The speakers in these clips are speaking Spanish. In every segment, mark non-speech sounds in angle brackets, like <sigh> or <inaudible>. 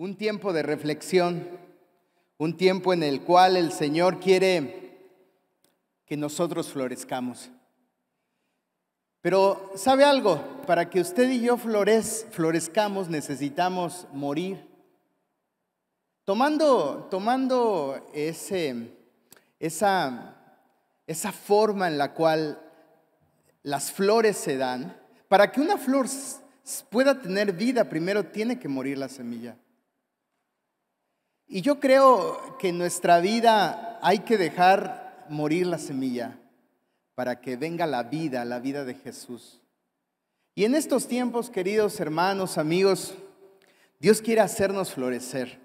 un tiempo de reflexión, un tiempo en el cual el Señor quiere que nosotros florezcamos. Pero ¿sabe algo? Para que usted y yo florez, florezcamos necesitamos morir. Tomando, tomando esa, esa forma en la cual las flores se dan, para que una flor pueda tener vida, primero tiene que morir la semilla. Y yo creo que en nuestra vida hay que dejar morir la semilla para que venga la vida, la vida de Jesús. Y en estos tiempos, queridos hermanos, amigos, Dios quiere hacernos florecer,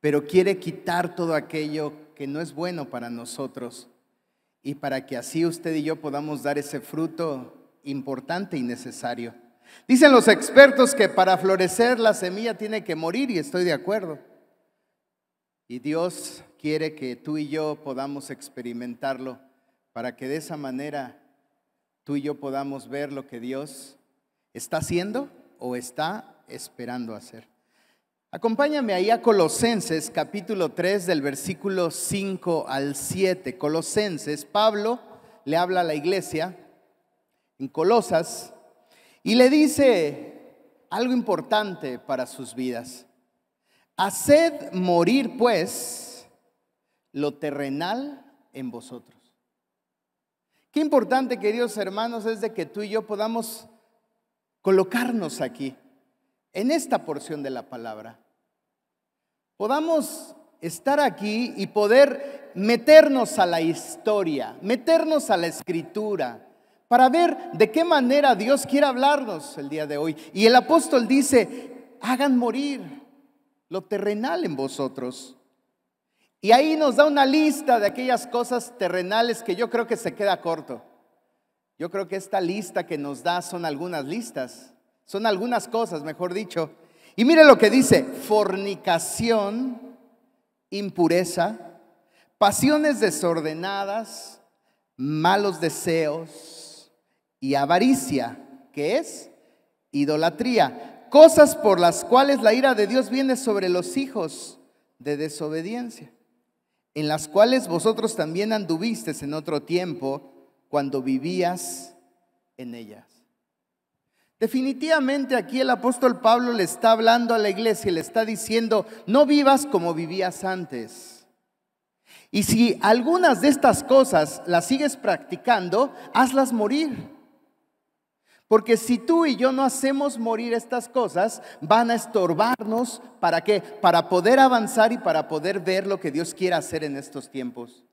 pero quiere quitar todo aquello que no es bueno para nosotros y para que así usted y yo podamos dar ese fruto importante y necesario. Dicen los expertos que para florecer la semilla tiene que morir y estoy de acuerdo. Y Dios quiere que tú y yo podamos experimentarlo para que de esa manera tú y yo podamos ver lo que Dios está haciendo o está esperando hacer. Acompáñame ahí a Colosenses capítulo 3 del versículo 5 al 7. Colosenses, Pablo le habla a la iglesia en Colosas y le dice algo importante para sus vidas. Haced morir pues lo terrenal en vosotros. Qué importante, queridos hermanos, es de que tú y yo podamos colocarnos aquí, en esta porción de la palabra. Podamos estar aquí y poder meternos a la historia, meternos a la escritura, para ver de qué manera Dios quiere hablarnos el día de hoy. Y el apóstol dice, hagan morir lo terrenal en vosotros. Y ahí nos da una lista de aquellas cosas terrenales que yo creo que se queda corto. Yo creo que esta lista que nos da son algunas listas, son algunas cosas, mejor dicho. Y mire lo que dice, fornicación, impureza, pasiones desordenadas, malos deseos y avaricia, que es idolatría cosas por las cuales la ira de Dios viene sobre los hijos de desobediencia, en las cuales vosotros también anduvisteis en otro tiempo cuando vivías en ellas. Definitivamente aquí el apóstol Pablo le está hablando a la iglesia y le está diciendo, no vivas como vivías antes. Y si algunas de estas cosas las sigues practicando, hazlas morir. Porque si tú y yo no hacemos morir estas cosas, van a estorbarnos. ¿Para qué? Para poder avanzar y para poder ver lo que Dios quiere hacer en estos tiempos.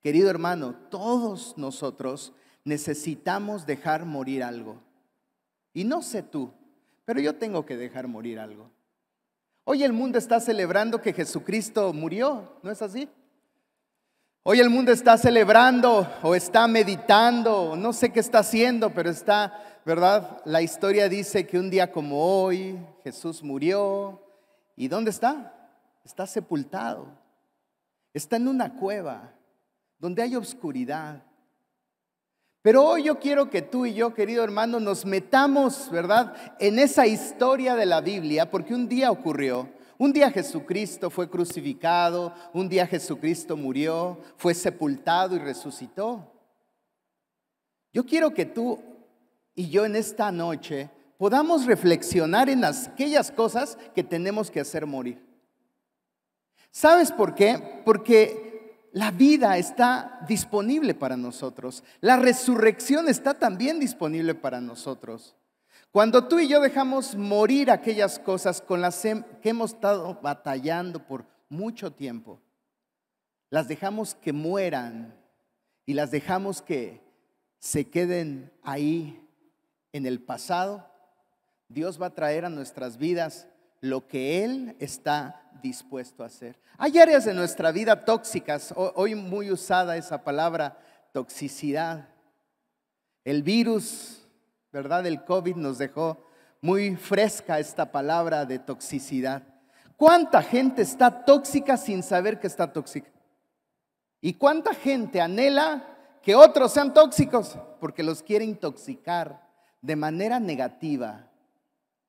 Querido hermano, todos nosotros necesitamos dejar morir algo. Y no sé tú, pero yo tengo que dejar morir algo. Hoy el mundo está celebrando que Jesucristo murió, ¿no es así? Hoy el mundo está celebrando o está meditando, no sé qué está haciendo, pero está, ¿verdad? La historia dice que un día como hoy Jesús murió. ¿Y dónde está? Está sepultado. Está en una cueva donde hay oscuridad. Pero hoy yo quiero que tú y yo, querido hermano, nos metamos, ¿verdad? En esa historia de la Biblia, porque un día ocurrió un día Jesucristo fue crucificado, un día Jesucristo murió, fue sepultado y resucitó. Yo quiero que tú y yo en esta noche podamos reflexionar en aquellas cosas que tenemos que hacer morir. ¿Sabes por qué? Porque la vida está disponible para nosotros. La resurrección está también disponible para nosotros. Cuando tú y yo dejamos morir aquellas cosas con las que hemos estado batallando por mucho tiempo, las dejamos que mueran y las dejamos que se queden ahí en el pasado, Dios va a traer a nuestras vidas lo que Él está dispuesto a hacer. Hay áreas de nuestra vida tóxicas, hoy muy usada esa palabra, toxicidad. El virus ¿verdad? El COVID nos dejó muy fresca esta palabra de toxicidad. ¿Cuánta gente está tóxica sin saber que está tóxica? ¿Y cuánta gente anhela que otros sean tóxicos? Porque los quiere intoxicar de manera negativa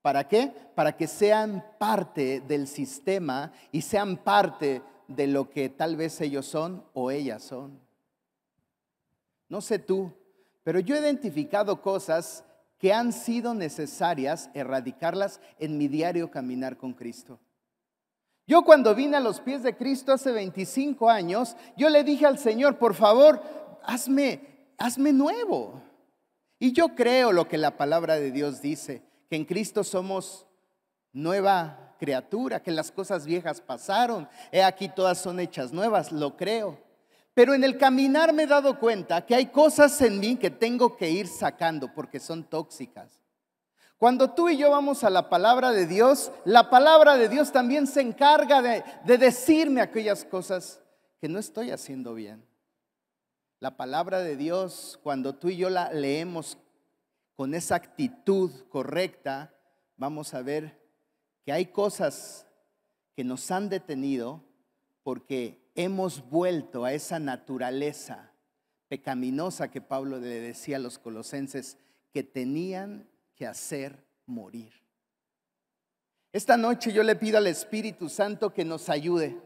¿Para qué? Para que sean parte del sistema y sean parte de lo que tal vez ellos son o ellas son. No sé tú, pero yo he identificado cosas que han sido necesarias erradicarlas en mi diario caminar con Cristo. Yo cuando vine a los pies de Cristo hace 25 años, yo le dije al Señor, por favor, hazme, hazme nuevo. Y yo creo lo que la palabra de Dios dice, que en Cristo somos nueva criatura, que las cosas viejas pasaron, he aquí todas son hechas nuevas, lo creo. Pero en el caminar me he dado cuenta que hay cosas en mí que tengo que ir sacando porque son tóxicas. Cuando tú y yo vamos a la palabra de Dios, la palabra de Dios también se encarga de, decirme aquellas cosas que no estoy haciendo bien. La palabra de Dios, cuando tú y yo la leemos con esa actitud correcta, vamos a ver que hay cosas que nos han detenido porque hemos vuelto a esa naturaleza pecaminosa que Pablo le decía a los colosenses que tenían que hacer morir. Esta noche yo le pido al Espíritu Santo que nos ayude,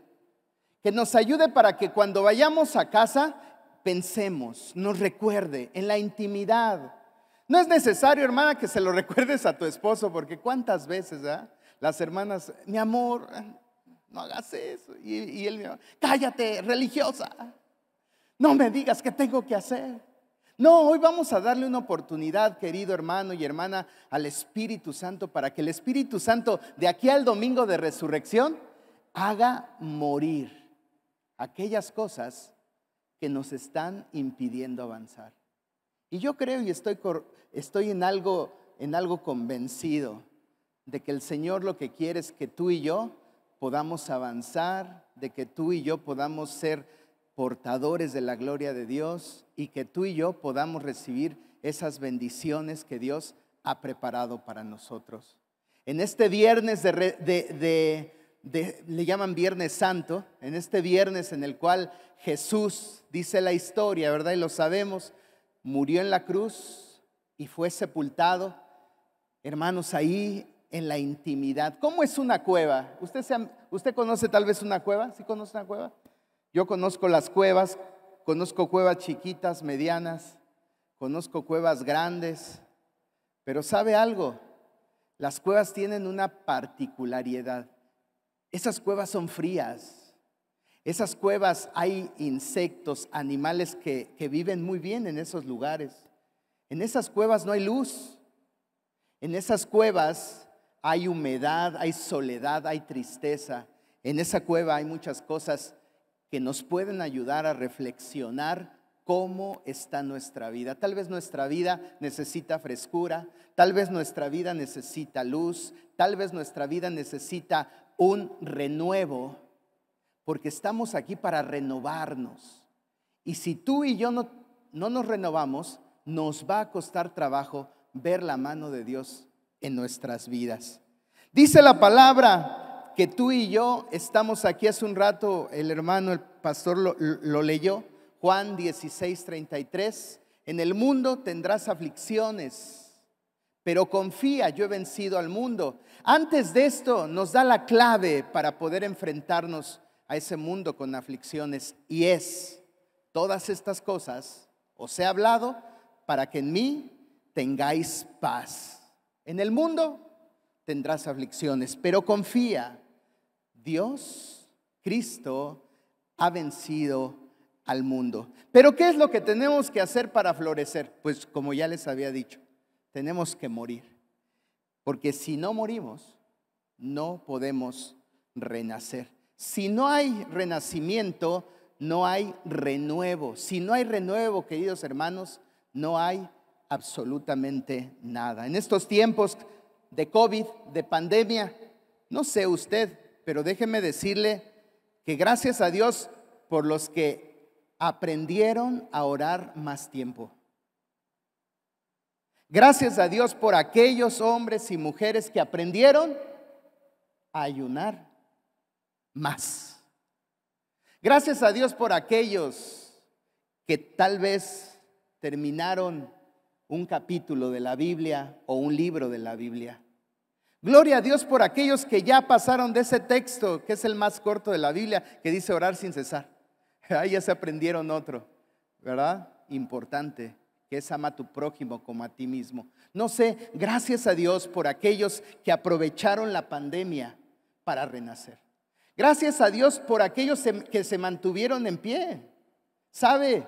que nos ayude para que cuando vayamos a casa pensemos, nos recuerde en la intimidad. No es necesario, hermana, que se lo <laughs> recuerdes a tu esposo, porque cuántas veces las hermanas, mi amor, no hagas eso. Y, él me cállate, religiosa. No me digas qué tengo que hacer. No, hoy vamos a darle una oportunidad, querido hermano y hermana, al Espíritu Santo para que el Espíritu Santo de aquí al domingo de resurrección haga morir aquellas cosas que nos están impidiendo avanzar. Y yo creo y estoy, estoy en, algo, en algo convencido de que el Señor lo que quiere es que tú y yo podamos avanzar, de que tú y yo podamos ser portadores de la gloria de Dios y que tú y yo podamos recibir esas bendiciones que Dios ha preparado para nosotros. En este viernes de, le llaman Viernes Santo, en este viernes en el cual Jesús, dice la historia, ¿verdad? Y lo sabemos, murió en la cruz y fue sepultado. Hermanos, ahí en la intimidad. ¿Cómo es una cueva? ¿Usted, ¿Usted conoce tal vez una cueva? ¿Sí conoce una cueva? Yo conozco las cuevas, conozco cuevas chiquitas, medianas, conozco cuevas grandes, pero ¿sabe algo? Las cuevas tienen una particularidad. Esas cuevas son frías. Esas cuevas hay insectos, animales que, que viven muy bien en esos lugares. En esas cuevas no hay luz. En esas cuevas hay humedad, hay soledad, hay tristeza. En esa cueva hay muchas cosas que nos pueden ayudar a reflexionar cómo está nuestra vida. Tal vez nuestra vida necesita frescura, tal vez nuestra vida necesita luz, tal vez nuestra vida necesita un renuevo, porque estamos aquí para renovarnos. Y si tú y yo no, no nos renovamos, nos va a costar trabajo ver la mano de Dios en nuestras vidas. Dice la palabra que tú y yo estamos aquí hace un rato, el hermano, el pastor lo, leyó, Juan 16, 33, en el mundo tendrás aflicciones, pero confía, yo he vencido al mundo. Antes de esto nos da la clave para poder enfrentarnos a ese mundo con aflicciones y es todas estas cosas, os he hablado para que en mí tengáis paz. En el mundo tendrás aflicciones, pero confía, Dios, Cristo, ha vencido al mundo. Pero ¿qué es lo que tenemos que hacer para florecer? Pues como ya les había dicho, tenemos que morir. Porque si no morimos, no podemos renacer. Si no hay renacimiento, no hay renuevo. Si no hay renuevo, queridos hermanos, no hay absolutamente nada. En estos tiempos de COVID, de pandemia, no sé usted, pero déjeme decirle que gracias a Dios por los que aprendieron a orar más tiempo. Gracias a Dios por aquellos hombres y mujeres que aprendieron a ayunar más. Gracias a Dios por aquellos que tal vez terminaron un capítulo de la Biblia o un libro de la Biblia. Gloria a Dios por aquellos que ya pasaron de ese texto, que es el más corto de la Biblia, que dice orar sin cesar. <laughs> Ahí ya se aprendieron otro, ¿verdad? Importante, que es ama a tu prójimo como a ti mismo. No sé, gracias a Dios por aquellos que aprovecharon la pandemia para renacer. Gracias a Dios por aquellos que se mantuvieron en pie. ¿Sabe?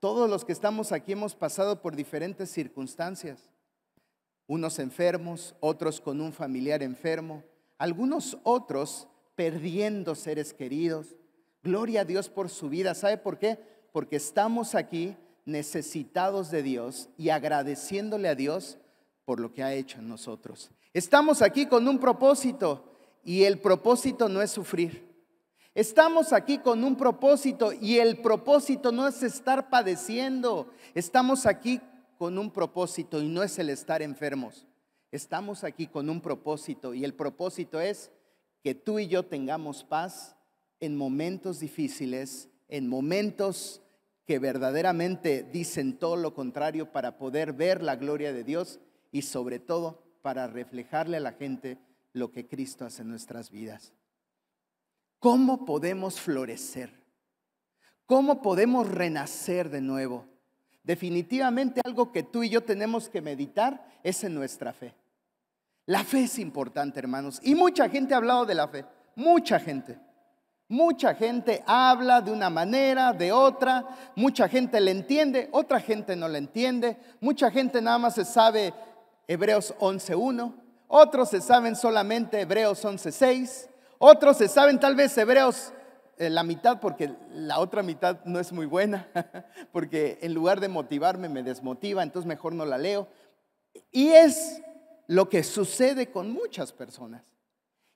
Todos los que estamos aquí hemos pasado por diferentes circunstancias. Unos enfermos, otros con un familiar enfermo, algunos otros perdiendo seres queridos. Gloria a Dios por su vida. ¿Sabe por qué? Porque estamos aquí necesitados de Dios y agradeciéndole a Dios por lo que ha hecho en nosotros. Estamos aquí con un propósito y el propósito no es sufrir. Estamos aquí con un propósito y el propósito no es estar padeciendo. Estamos aquí con un propósito y no es el estar enfermos. Estamos aquí con un propósito y el propósito es que tú y yo tengamos paz en momentos difíciles, en momentos que verdaderamente dicen todo lo contrario para poder ver la gloria de Dios y sobre todo para reflejarle a la gente lo que Cristo hace en nuestras vidas. ¿Cómo podemos florecer? ¿Cómo podemos renacer de nuevo? Definitivamente algo que tú y yo tenemos que meditar es en nuestra fe. La fe es importante, hermanos. Y mucha gente ha hablado de la fe. Mucha gente. Mucha gente habla de una manera, de otra. Mucha gente le entiende, otra gente no la entiende. Mucha gente nada más se sabe Hebreos 11.1. Otros se saben solamente Hebreos 11.6. Otros se saben tal vez Hebreos eh, la mitad porque la otra mitad no es muy buena, <laughs> porque en lugar de motivarme me desmotiva, entonces mejor no la leo. Y es lo que sucede con muchas personas.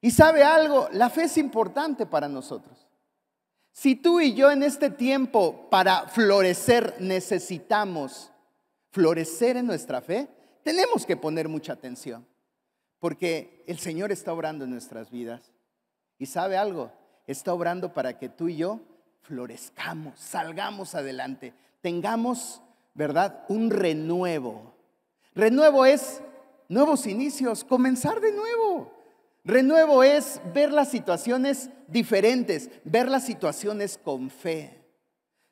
Y sabe algo, la fe es importante para nosotros. Si tú y yo en este tiempo para florecer necesitamos florecer en nuestra fe, tenemos que poner mucha atención, porque el Señor está obrando en nuestras vidas. Y sabe algo, está obrando para que tú y yo florezcamos, salgamos adelante, tengamos, ¿verdad? Un renuevo. Renuevo es nuevos inicios, comenzar de nuevo. Renuevo es ver las situaciones diferentes, ver las situaciones con fe.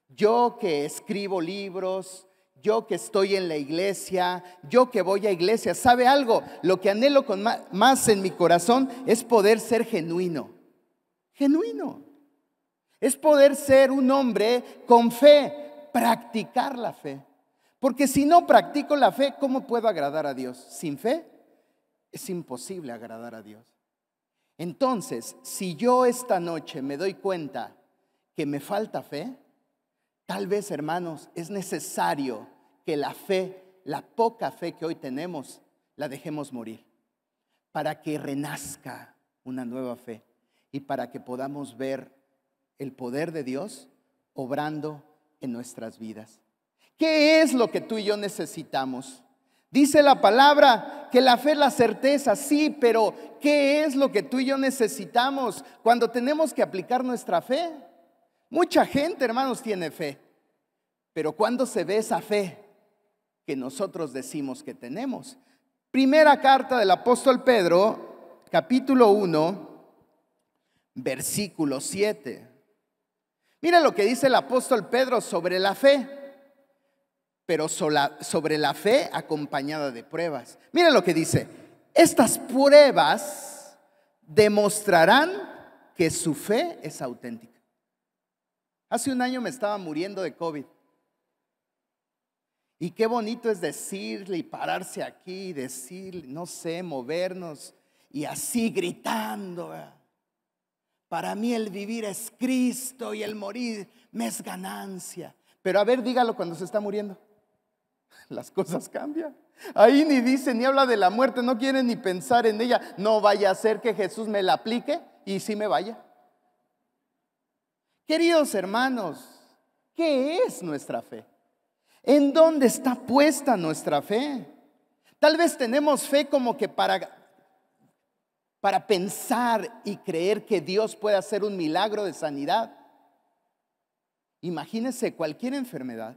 Yo que escribo libros, yo que estoy en la iglesia, yo que voy a iglesia, ¿sabe algo? Lo que anhelo con más en mi corazón es poder ser genuino genuino. Es poder ser un hombre con fe, practicar la fe. Porque si no practico la fe, ¿cómo puedo agradar a Dios? Sin fe es imposible agradar a Dios. Entonces, si yo esta noche me doy cuenta que me falta fe, tal vez, hermanos, es necesario que la fe, la poca fe que hoy tenemos, la dejemos morir para que renazca una nueva fe y para que podamos ver el poder de Dios obrando en nuestras vidas. ¿Qué es lo que tú y yo necesitamos? Dice la palabra que la fe es la certeza, sí, pero ¿qué es lo que tú y yo necesitamos cuando tenemos que aplicar nuestra fe? Mucha gente, hermanos, tiene fe, pero ¿cuándo se ve esa fe que nosotros decimos que tenemos? Primera carta del apóstol Pedro, capítulo 1, versículo 7. Mira lo que dice el apóstol Pedro sobre la fe, pero sobre la fe acompañada de pruebas. Mira lo que dice, estas pruebas demostrarán que su fe es auténtica. Hace un año me estaba muriendo de COVID. Y qué bonito es decirle y pararse aquí y decir, no sé, movernos y así gritando. Para mí el vivir es Cristo y el morir me es ganancia. Pero a ver, dígalo cuando se está muriendo. <laughs> Las cosas cambian. Ahí ni dice ni habla de la muerte, no quiere ni pensar en ella. No vaya a ser que Jesús me la aplique y sí me vaya. Queridos hermanos, ¿qué es nuestra fe? ¿En dónde está puesta nuestra fe? Tal vez tenemos fe como que para para pensar y creer que Dios puede hacer un milagro de sanidad. Imagínese cualquier enfermedad.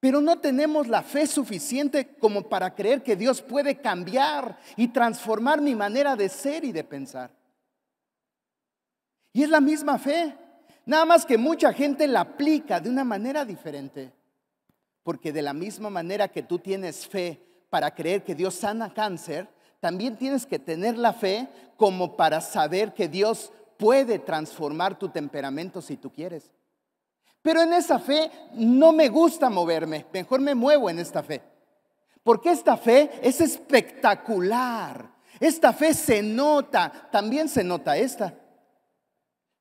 pero no tenemos la fe suficiente como para creer que Dios puede cambiar y transformar mi manera de ser y de pensar. Y es la misma fe, nada más que mucha gente la aplica de una manera diferente. Porque de la misma manera que tú tienes fe para creer que Dios sana cáncer, también tienes que tener la fe como para saber que Dios puede transformar tu temperamento si tú quieres. Pero en esa fe no me gusta moverme, mejor me muevo en esta fe. Porque esta fe es espectacular. Esta fe se nota, también se nota esta.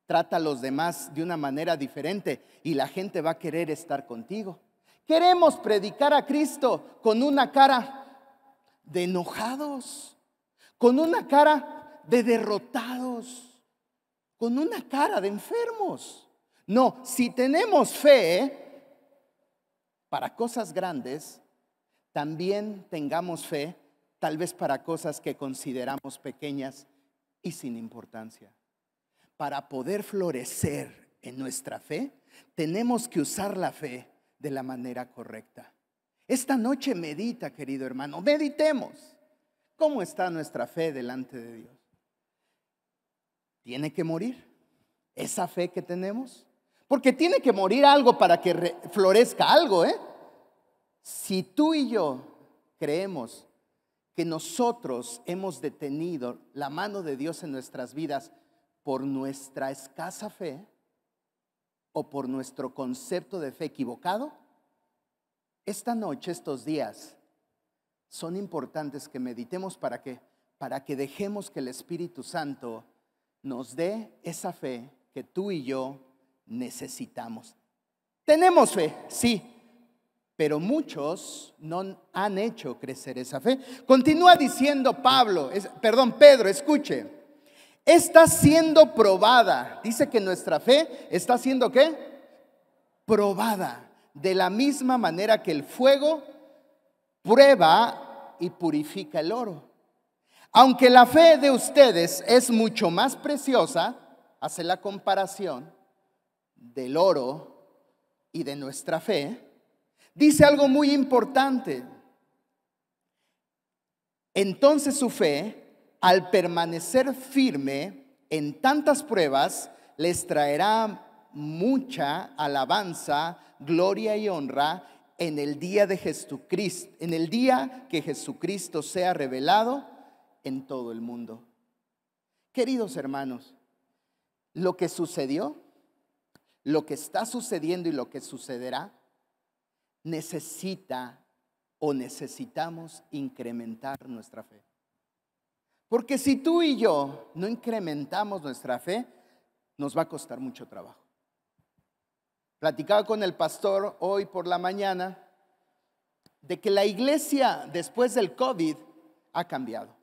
Trata a los demás de una manera diferente y la gente va a querer estar contigo. Queremos predicar a Cristo con una cara de enojados, con una cara de derrotados, con una cara de enfermos. No, si tenemos fe para cosas grandes, también tengamos fe tal vez para cosas que consideramos pequeñas y sin importancia. Para poder florecer en nuestra fe, tenemos que usar la fe de la manera correcta. Esta noche medita, querido hermano, meditemos. ¿Cómo está nuestra fe delante de Dios? ¿Tiene que morir esa fe que tenemos? Porque tiene que morir algo para que florezca algo, ¿eh? Si tú y yo creemos que nosotros hemos detenido la mano de Dios en nuestras vidas por nuestra escasa fe, o por nuestro concepto de fe equivocado, esta noche, estos días, son importantes que meditemos para que, para que dejemos que el Espíritu Santo nos dé esa fe que tú y yo necesitamos. Tenemos fe, sí, pero muchos no han hecho crecer esa fe. Continúa diciendo Pablo, perdón, Pedro, escuche está siendo probada. Dice que nuestra fe está siendo qué? Probada. De la misma manera que el fuego prueba y purifica el oro. Aunque la fe de ustedes es mucho más preciosa, hace la comparación del oro y de nuestra fe, dice algo muy importante. Entonces su fe al permanecer firme en tantas pruebas, les traerá mucha alabanza, gloria y honra en el día de Jesucristo, en el día que Jesucristo sea revelado en todo el mundo. Queridos hermanos, lo que sucedió, lo que está sucediendo y lo que sucederá, necesita o necesitamos incrementar nuestra fe. Porque si tú y yo no incrementamos nuestra fe, nos va a costar mucho trabajo. Platicaba con el pastor hoy por la mañana de que la iglesia después del COVID ha cambiado.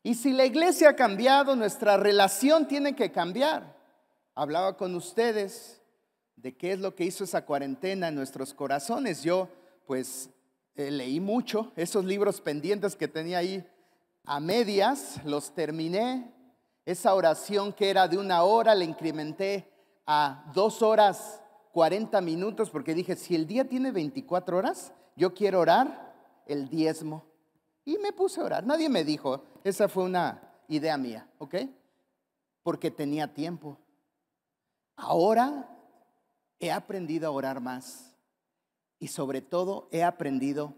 Y si la iglesia ha cambiado, nuestra relación tiene que cambiar. Hablaba con ustedes de qué es lo que hizo esa cuarentena en nuestros corazones. Yo pues eh, leí mucho esos libros pendientes que tenía ahí a medias, los terminé. Esa oración que era de una hora la incrementé a dos horas 40 minutos porque dije, si el día tiene 24 horas, yo quiero orar el diezmo. Y me puse a orar. Nadie me dijo, esa fue una idea mía, ¿ok? Porque tenía tiempo. Ahora he aprendido a orar más y sobre todo he aprendido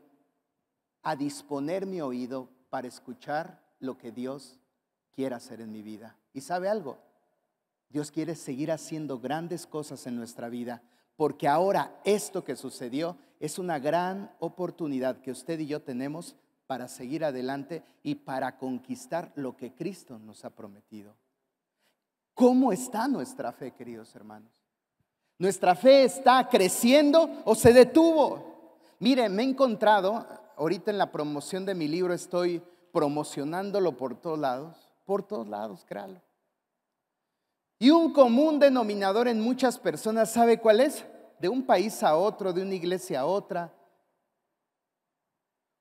a disponer mi oído para escuchar lo que Dios quiere hacer en mi vida. ¿Y sabe algo? Dios quiere seguir haciendo grandes cosas en nuestra vida, porque ahora esto que sucedió es una gran oportunidad que usted y yo tenemos para seguir adelante y para conquistar lo que Cristo nos ha prometido. ¿Cómo está nuestra fe, queridos hermanos? ¿Nuestra fe está creciendo o se detuvo? Mire, me he encontrado, ahorita en la promoción de mi libro estoy promocionándolo por todos lados, por todos lados, créalo. Y un común denominador en muchas personas, ¿sabe cuál es? De un país a otro, de una iglesia a otra.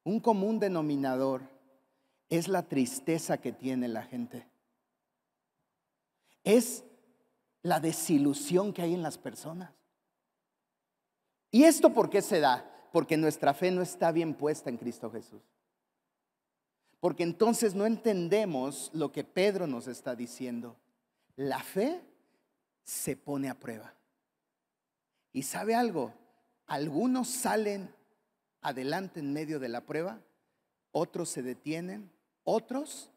Un común denominador es la tristeza que tiene la gente. Es la desilusión que hay en las personas. ¿Y esto por qué se da? porque nuestra fe no está bien puesta en Cristo Jesús. Porque entonces no entendemos lo que Pedro nos está diciendo. La fe se pone a prueba. Y sabe algo, algunos salen adelante en medio de la prueba, otros se detienen, otros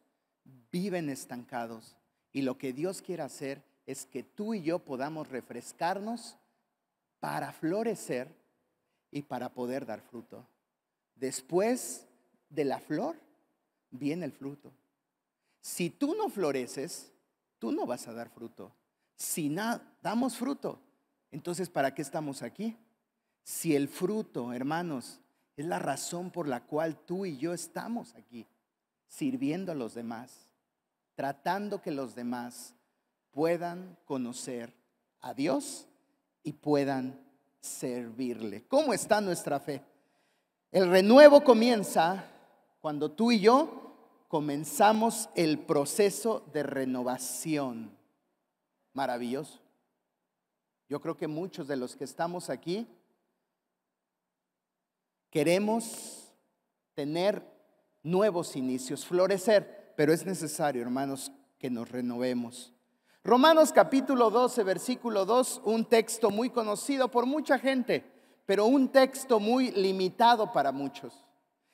viven estancados. Y lo que Dios quiere hacer es que tú y yo podamos refrescarnos para florecer y para poder dar fruto. Después de la flor viene el fruto. Si tú no floreces, tú no vas a dar fruto. Si damos fruto, entonces ¿para qué estamos aquí? Si el fruto, hermanos, es la razón por la cual tú y yo estamos aquí, sirviendo a los demás, tratando que los demás puedan conocer a Dios y puedan servirle. ¿Cómo está nuestra fe? El renuevo comienza cuando tú y yo comenzamos el proceso de renovación. Maravilloso. Yo creo que muchos de los que estamos aquí queremos tener nuevos inicios, florecer, pero es necesario, hermanos, que nos renovemos. Romanos capítulo 12, versículo 2, un texto muy conocido por mucha gente, pero un texto muy limitado para muchos.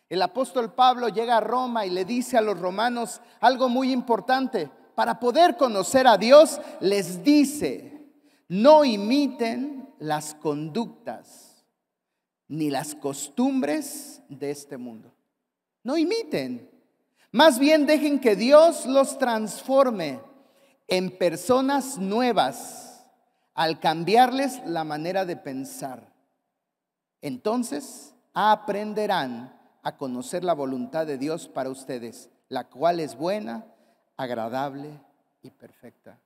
El apóstol Pablo llega a Roma y le dice a los romanos algo muy importante. Para poder conocer a Dios, les dice, no imiten las conductas ni las costumbres de este mundo. No imiten. Más bien dejen que Dios los transforme en personas nuevas al cambiarles la manera de pensar. Entonces aprenderán a conocer la voluntad de Dios para ustedes, la cual es buena, agradable y perfecta.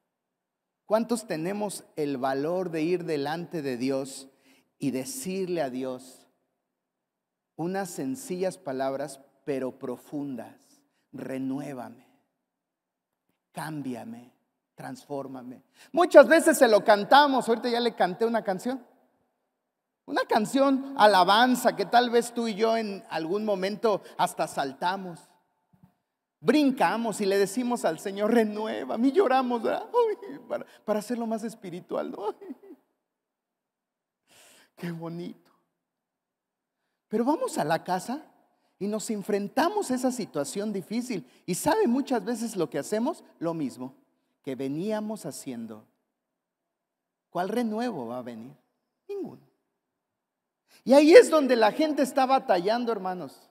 ¿Cuántos tenemos el valor de ir delante de Dios y decirle a Dios unas sencillas palabras, pero profundas? Renuévame, cámbiame, transfórmame. Muchas veces se lo cantamos, ahorita ya le canté una canción. Una canción alabanza que tal vez tú y yo en algún momento hasta saltamos. Brincamos y le decimos al Señor, renueva. A mí lloramos para, para, hacerlo más espiritual. Qué bonito. Pero vamos a la casa y nos enfrentamos a esa situación difícil. Y sabe muchas veces lo que hacemos, lo mismo que veníamos haciendo, ¿cuál renuevo va a venir? Ninguno. Y ahí es donde la gente está batallando, hermanos.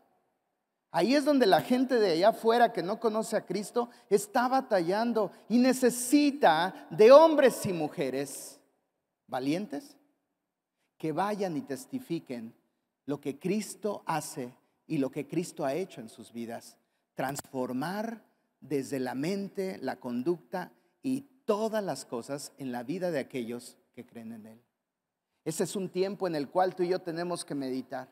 Ahí es donde la gente de allá afuera que no conoce a Cristo está batallando y necesita de hombres y mujeres valientes que vayan y testifiquen lo que Cristo hace y lo que Cristo ha hecho en sus vidas. Transformar desde la mente, la conducta y todas las cosas en la vida de aquellos que creen en Él. Ese es un tiempo en el cual tú y yo tenemos que meditar.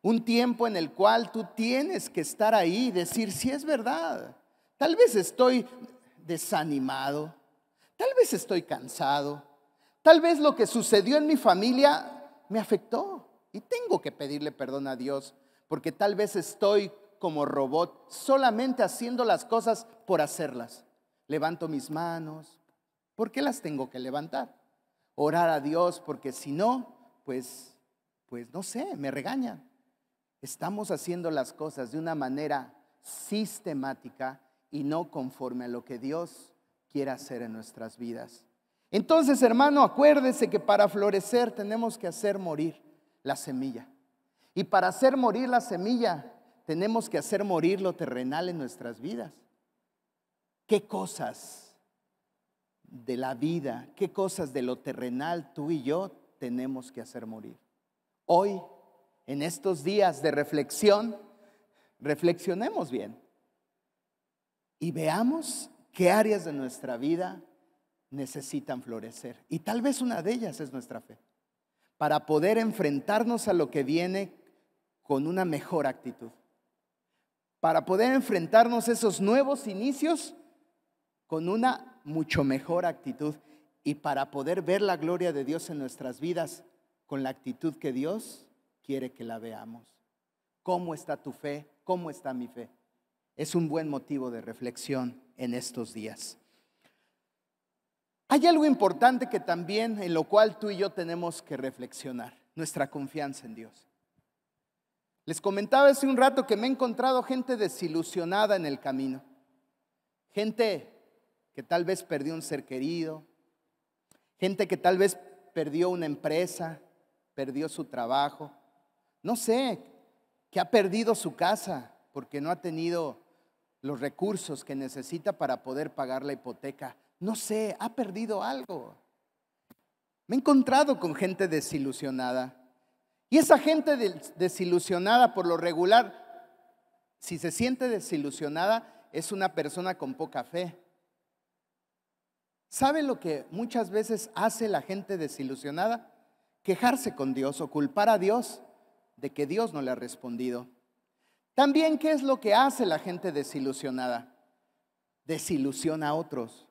Un tiempo en el cual tú tienes que estar ahí y decir, si es verdad, tal vez estoy desanimado, tal vez estoy cansado, tal vez lo que sucedió en mi familia me afectó y tengo que pedirle perdón a Dios porque tal vez estoy como robot solamente haciendo las cosas por hacerlas levanto mis manos. ¿Por qué las tengo que levantar? Orar a Dios, porque si no, pues, pues no sé, me regañan. Estamos haciendo las cosas de una manera sistemática y no conforme a lo que Dios quiere hacer en nuestras vidas. Entonces, hermano, acuérdese que para florecer tenemos que hacer morir la semilla. Y para hacer morir la semilla, tenemos que hacer morir lo terrenal en nuestras vidas qué cosas de la vida, qué cosas de lo terrenal tú y yo tenemos que hacer morir. Hoy, en estos días de reflexión, reflexionemos bien y veamos qué áreas de nuestra vida necesitan florecer. Y tal vez una de ellas es nuestra fe, para poder enfrentarnos a lo que viene con una mejor actitud, para poder enfrentarnos a esos nuevos inicios con una mucho mejor actitud y para poder ver la gloria de Dios en nuestras vidas con la actitud que Dios quiere que la veamos. ¿Cómo está tu fe? ¿Cómo está mi fe? Es un buen motivo de reflexión en estos días. Hay algo importante que también en lo cual tú y yo tenemos que reflexionar, nuestra confianza en Dios. Les comentaba hace un rato que me he encontrado gente desilusionada en el camino, gente que tal vez perdió un ser querido, gente que tal vez perdió una empresa, perdió su trabajo, no sé, que ha perdido su casa porque no ha tenido los recursos que necesita para poder pagar la hipoteca no sé, ha perdido algo. Me he encontrado con gente desilusionada. Y esa gente desilusionada por lo regular, si se siente desilusionada, es una persona con poca fe. ¿Sabe lo que muchas veces hace la gente desilusionada? Quejarse con Dios o culpar a Dios de que Dios no le ha respondido. También, ¿qué es lo que hace la gente desilusionada? Desilusiona a otros.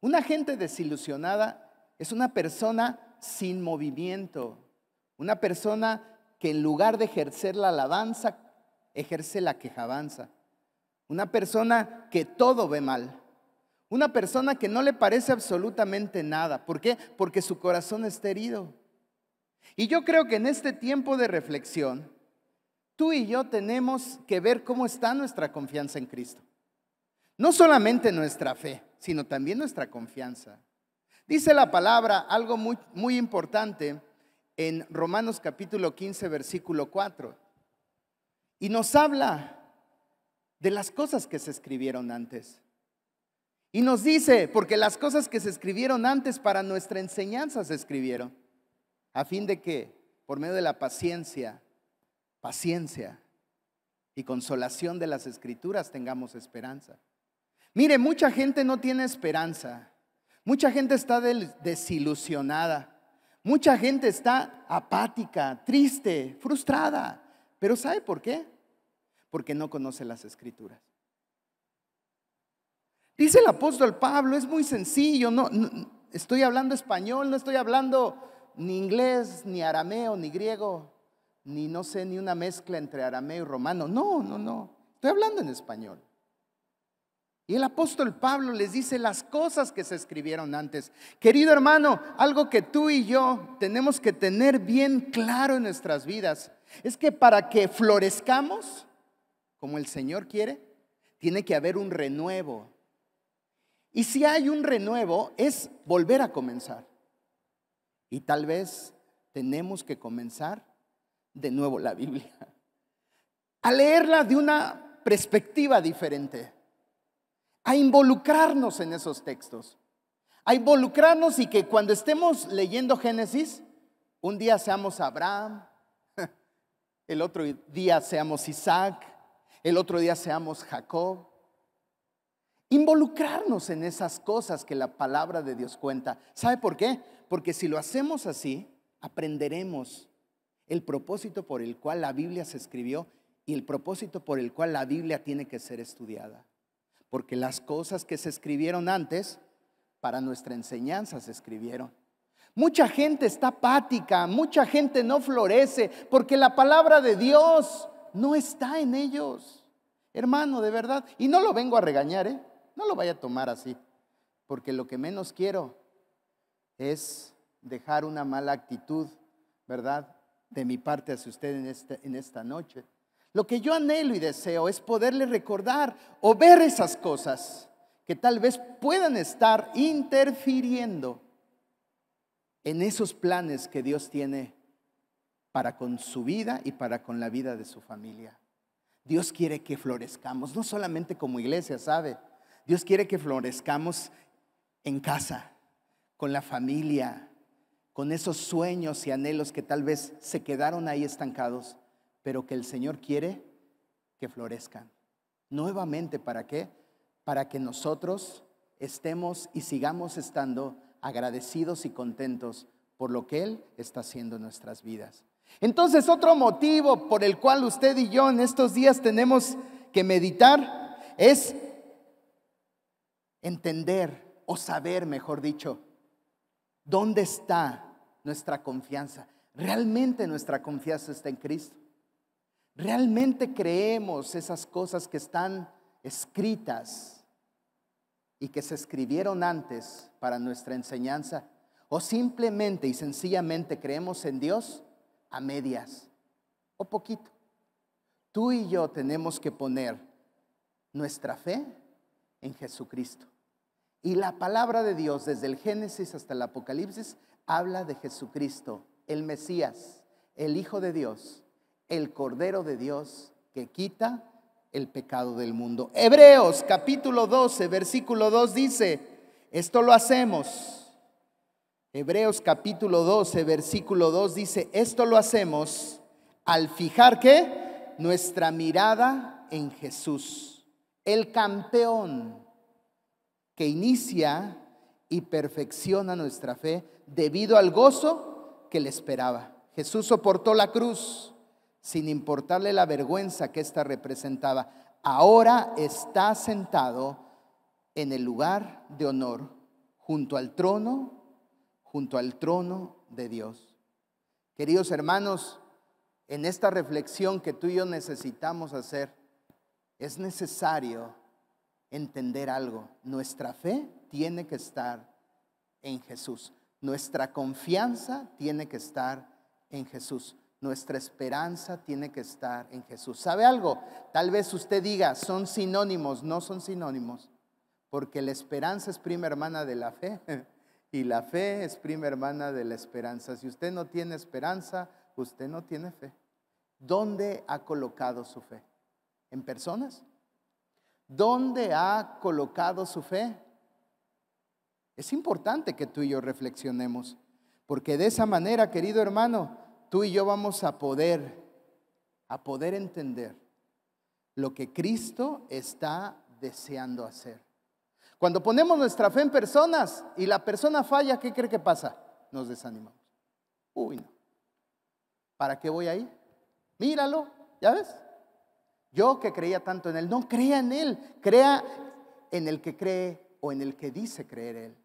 Una gente desilusionada es una persona sin movimiento, una persona que en lugar de ejercer la alabanza, ejerce la quejabanza, una persona que todo ve mal, una persona que no le parece absolutamente nada. ¿Por qué? Porque su corazón está herido. Y yo creo que en este tiempo de reflexión, tú y yo tenemos que ver cómo está nuestra confianza en Cristo. No solamente nuestra fe, sino también nuestra confianza. Dice la palabra algo muy, importante en Romanos capítulo 15, versículo 4. Y nos habla de las cosas que se escribieron antes. Y nos dice, porque las cosas que se escribieron antes para nuestra enseñanza se escribieron, a fin de que por medio de la paciencia, paciencia y consolación de las escrituras tengamos esperanza. Mire, mucha gente no tiene esperanza. Mucha gente está desilusionada. Mucha gente está apática, triste, frustrada. Pero ¿sabe por qué? Porque no conoce las escrituras. Dice el apóstol Pablo, es muy sencillo, no, estoy hablando español, no estoy hablando ni inglés, ni arameo, ni griego, ni no sé, ni una mezcla entre arameo y romano. No, no, no. Estoy hablando en español. Y el apóstol Pablo les dice las cosas que se escribieron antes. Querido hermano, algo que tú y yo tenemos que tener bien claro en nuestras vidas es que para que florezcamos, como el Señor quiere, tiene que haber un renuevo. Y si hay un renuevo, es volver a comenzar. Y tal vez tenemos que comenzar de nuevo la Biblia, a leerla de una perspectiva diferente a involucrarnos en esos textos, a involucrarnos y que cuando estemos leyendo Génesis, un día seamos Abraham, <laughs> el otro día seamos Isaac, el otro día seamos Jacob. Involucrarnos en esas cosas que la palabra de Dios cuenta. ¿Sabe por qué? Porque si lo hacemos así, aprenderemos el propósito por el cual la Biblia se escribió y el propósito por el cual la Biblia tiene que ser estudiada porque las cosas que se escribieron antes, para nuestra enseñanza se escribieron. Mucha gente está apática, mucha gente no florece, porque la palabra de Dios no está en ellos. Hermano, de verdad, y no lo vengo a regañar, ¿eh? No lo vaya a tomar así, porque lo que menos quiero es dejar una mala actitud, ¿verdad? De mi parte hacia usted en esta, en esta noche. Lo que yo anhelo y deseo es poderle recordar o ver esas cosas que tal vez puedan estar interfiriendo en esos planes que Dios tiene para con su vida y para con la vida de su familia. Dios quiere que florezcamos, no solamente como iglesia, ¿sabe? Dios quiere que florezcamos en casa, con la familia, con esos sueños y anhelos que tal vez se quedaron ahí estancados pero que el Señor quiere que florezcan. Nuevamente, ¿para qué? Para que nosotros estemos y sigamos estando agradecidos y contentos por lo que Él está haciendo en nuestras vidas. Entonces, otro motivo por el cual usted y yo en estos días tenemos que meditar es entender o saber, mejor dicho, dónde está nuestra confianza. Realmente nuestra confianza está en Cristo. Realmente creemos esas cosas que están escritas y que se escribieron antes para nuestra enseñanza. O simplemente y sencillamente creemos en Dios a medias o poquito. Tú y yo tenemos que poner nuestra fe en Jesucristo. Y la palabra de Dios, desde el Génesis hasta el Apocalipsis, habla de Jesucristo, el Mesías, el Hijo de Dios, el Cordero de Dios que quita el pecado del mundo. Hebreos capítulo 12, versículo 2 dice, esto lo hacemos. Hebreos capítulo 12, versículo 2 dice, esto lo hacemos al fijar que nuestra mirada en Jesús, el campeón que inicia y perfecciona nuestra fe debido al gozo que le esperaba. Jesús soportó la cruz sin importarle la vergüenza que ésta representaba. Ahora está sentado en el lugar de honor junto al trono, junto al trono de Dios. Queridos hermanos, en esta reflexión que tú y yo necesitamos hacer, es necesario entender algo. Nuestra fe tiene que estar en Jesús. Nuestra confianza tiene que estar en Jesús. Nuestra esperanza tiene que estar en Jesús. ¿Sabe algo? Tal vez usted diga, son sinónimos, no son sinónimos, porque la esperanza es prima hermana de la fe <laughs> y la fe es prima hermana de la esperanza. Si usted no tiene esperanza, usted no tiene fe. ¿Dónde ha colocado su fe? ¿En personas? ¿Dónde ha colocado su fe? Es importante que tú y yo reflexionemos, porque de esa manera, querido hermano, tú y yo vamos a poder, a poder entender lo que Cristo está deseando hacer. Cuando ponemos nuestra fe en personas y la persona falla, ¿qué cree que pasa? Nos desanimamos. Uy, no. ¿Para qué voy ahí? Míralo, ¿ya ves? Yo que creía tanto en Él, no crea en Él, crea en el que cree o en el que dice creer Él.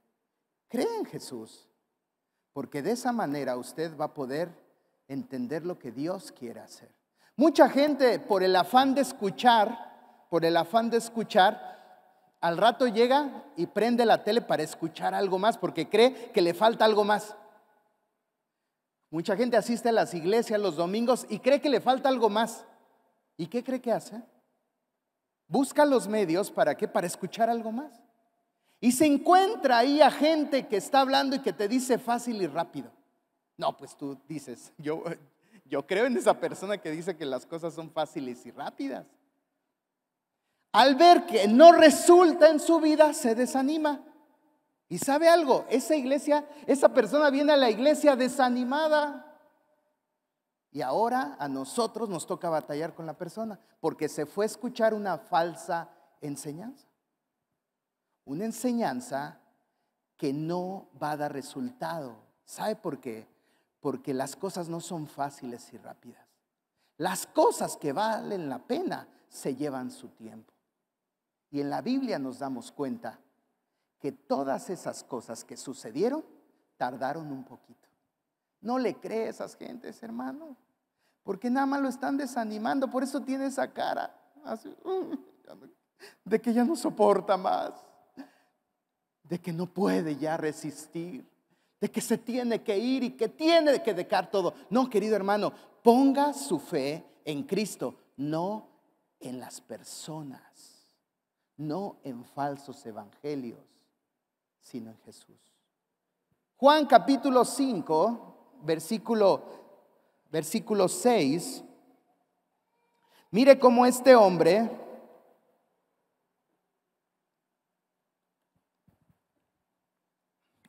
Crea en Jesús, porque de esa manera usted va a poder entender lo que Dios quiere hacer. Mucha gente por el afán de escuchar, por el afán de escuchar, al rato llega y prende la tele para escuchar algo más, porque cree que le falta algo más. Mucha gente asiste a las iglesias los domingos y cree que le falta algo más. ¿Y qué cree que hace? Busca los medios para qué? Para escuchar algo más. Y se encuentra ahí a gente que está hablando y que te dice fácil y rápido. No, pues tú dices, <laughs> yo, yo creo en esa persona que dice que las cosas son fáciles y rápidas. Al ver que no resulta en su vida, se desanima. Y sabe algo, esa iglesia, esa persona viene a la iglesia desanimada. Y ahora a nosotros nos toca batallar con la persona porque se fue a escuchar una falsa enseñanza. Una enseñanza que no va a dar resultado. ¿Sabe por qué? Porque las cosas no son fáciles y rápidas. Las cosas que valen la pena se llevan su tiempo. Y en la Biblia nos damos cuenta que todas esas cosas que sucedieron tardaron un poquito. No le cree a esas gentes, hermano. Porque nada más lo están desanimando. Por eso tiene esa cara de que ya no soporta más. De que no puede ya resistir. De que se tiene que ir y que tiene que dejar todo. No, querido hermano, ponga su fe en Cristo, no en las personas, no en falsos evangelios, sino en Jesús. Juan capítulo 5, versículo, versículo 6, mire cómo este hombre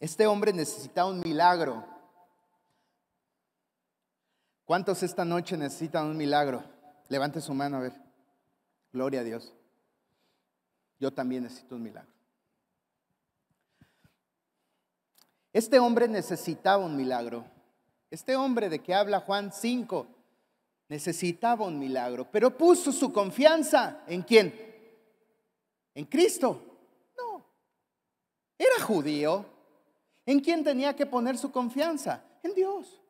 Este hombre necesitaba un milagro. ¿Cuántos esta noche necesitan un milagro? Levante su mano a ver. Gloria a Dios. Yo también necesito un milagro. Este hombre necesitaba un milagro. Este hombre de que habla Juan 5 necesitaba un milagro, pero puso su confianza en quién? En Cristo. No. Era judío. ¿En quién tenía que poner su confianza? En Dios.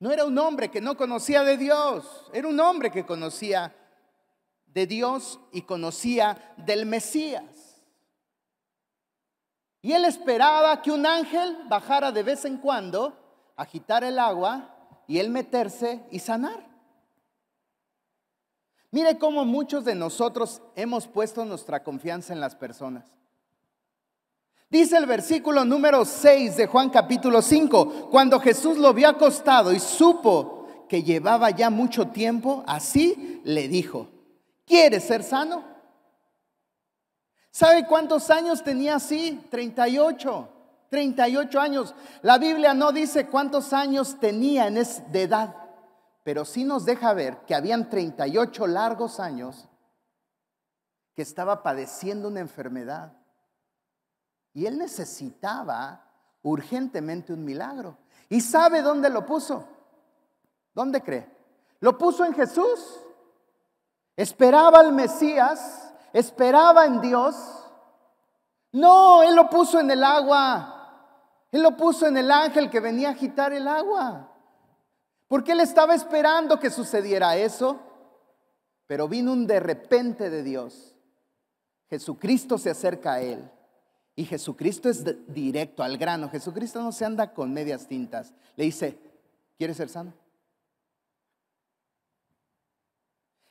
No era un hombre que no conocía de Dios, era un hombre que conocía de Dios y conocía del Mesías. Y él esperaba que un ángel bajara de vez en cuando, agitar el agua y él meterse y sanar. Mire cómo muchos de nosotros hemos puesto nuestra confianza en las personas. Dice el versículo número 6 de Juan capítulo 5, cuando Jesús lo vio acostado y supo que llevaba ya mucho tiempo, así le dijo, ¿quieres ser sano? ¿Sabe cuántos años tenía así? 38, 38 años. La Biblia no dice cuántos años tenía en es de edad pero sí nos deja ver que habían 38 largos años que estaba padeciendo una enfermedad. Y él necesitaba urgentemente un milagro. ¿Y sabe dónde lo puso? ¿Dónde cree? Lo puso en Jesús. Esperaba al Mesías, esperaba en Dios. No, él lo puso en el agua. Él lo puso en el ángel que venía a agitar el agua. Porque él estaba esperando que sucediera eso, pero vino un de repente de Dios. Jesucristo se acerca a él y Jesucristo es directo al grano. Jesucristo no se anda con medias tintas. Le dice, ¿quieres ser sano?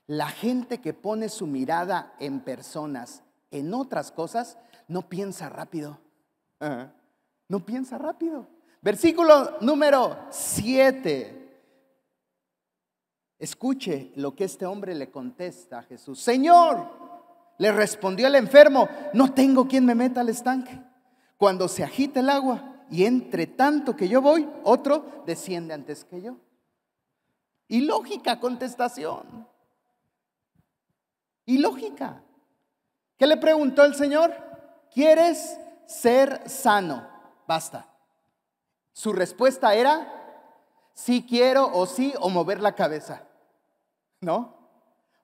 La gente que pone su mirada en personas, en otras cosas, no piensa rápido. No piensa rápido. Versículo número 7. Escuche lo que este hombre le contesta a Jesús. Señor, le respondió el enfermo, no tengo quien me meta al estanque. Cuando se agita el agua y entre tanto que yo voy, otro desciende antes que yo. Y lógica contestación. Y lógica. ¿Qué le preguntó el Señor? ¿Quieres ser sano? Basta. Su respuesta era, sí quiero o sí o mover la cabeza. ¿No?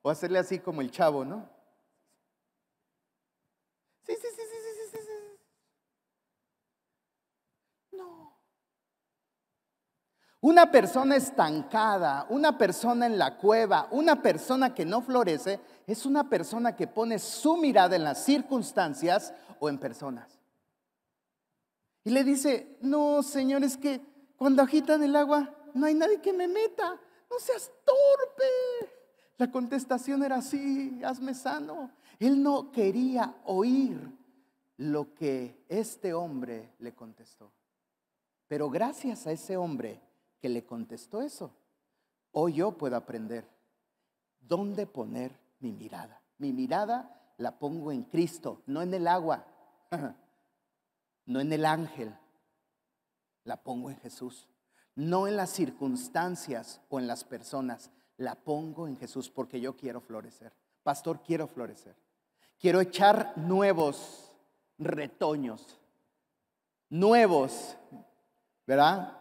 O hacerle así como el chavo, ¿no? Sí, sí, sí, sí, sí, sí, sí. No. Una persona estancada, una persona en la cueva, una persona que no florece, es una persona que pone su mirada en las circunstancias o en personas. Y le dice, no, Señor, es que cuando agitan el agua, no hay nadie que me meta no seas torpe. La contestación era así, hazme sano. Él no quería oír lo que este hombre le contestó. Pero gracias a ese hombre que le contestó eso, hoy yo puedo aprender dónde poner mi mirada. Mi mirada la pongo en Cristo, no en el agua, <laughs> no en el ángel, la pongo en Jesús no en las circunstancias o en las personas. La pongo en Jesús porque yo quiero florecer. Pastor, quiero florecer. Quiero echar nuevos retoños, nuevos, ¿verdad?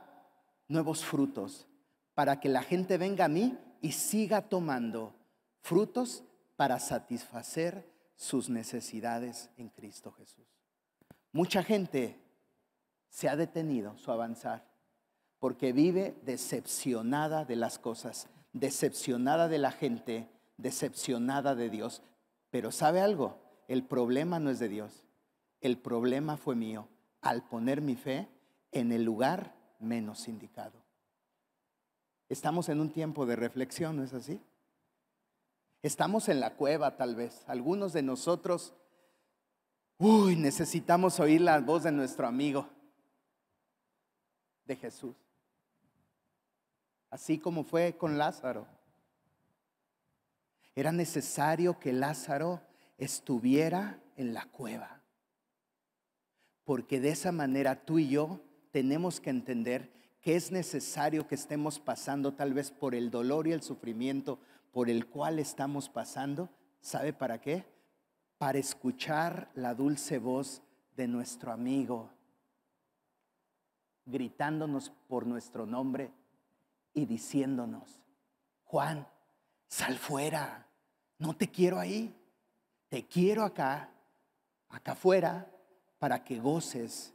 Nuevos frutos para que la gente venga a mí y siga tomando frutos para satisfacer sus necesidades en Cristo Jesús. Mucha gente se ha detenido su avanzar porque vive decepcionada de las cosas, decepcionada de la gente, decepcionada de Dios. Pero ¿sabe algo? El problema no es de Dios, el problema fue mío al poner mi fe en el lugar menos indicado. Estamos en un tiempo de reflexión, ¿no es así? Estamos en la cueva tal vez. Algunos de nosotros, uy, necesitamos oír la voz de nuestro amigo, de Jesús así como fue con Lázaro. Era necesario que Lázaro estuviera en la cueva, porque de esa manera tú y yo tenemos que entender que es necesario que estemos pasando tal vez por el dolor y el sufrimiento por el cual estamos pasando. ¿Sabe para qué? Para escuchar la dulce voz de nuestro amigo, gritándonos por nuestro nombre y diciéndonos, Juan, sal fuera, no te quiero ahí, te quiero acá, acá afuera, para que goces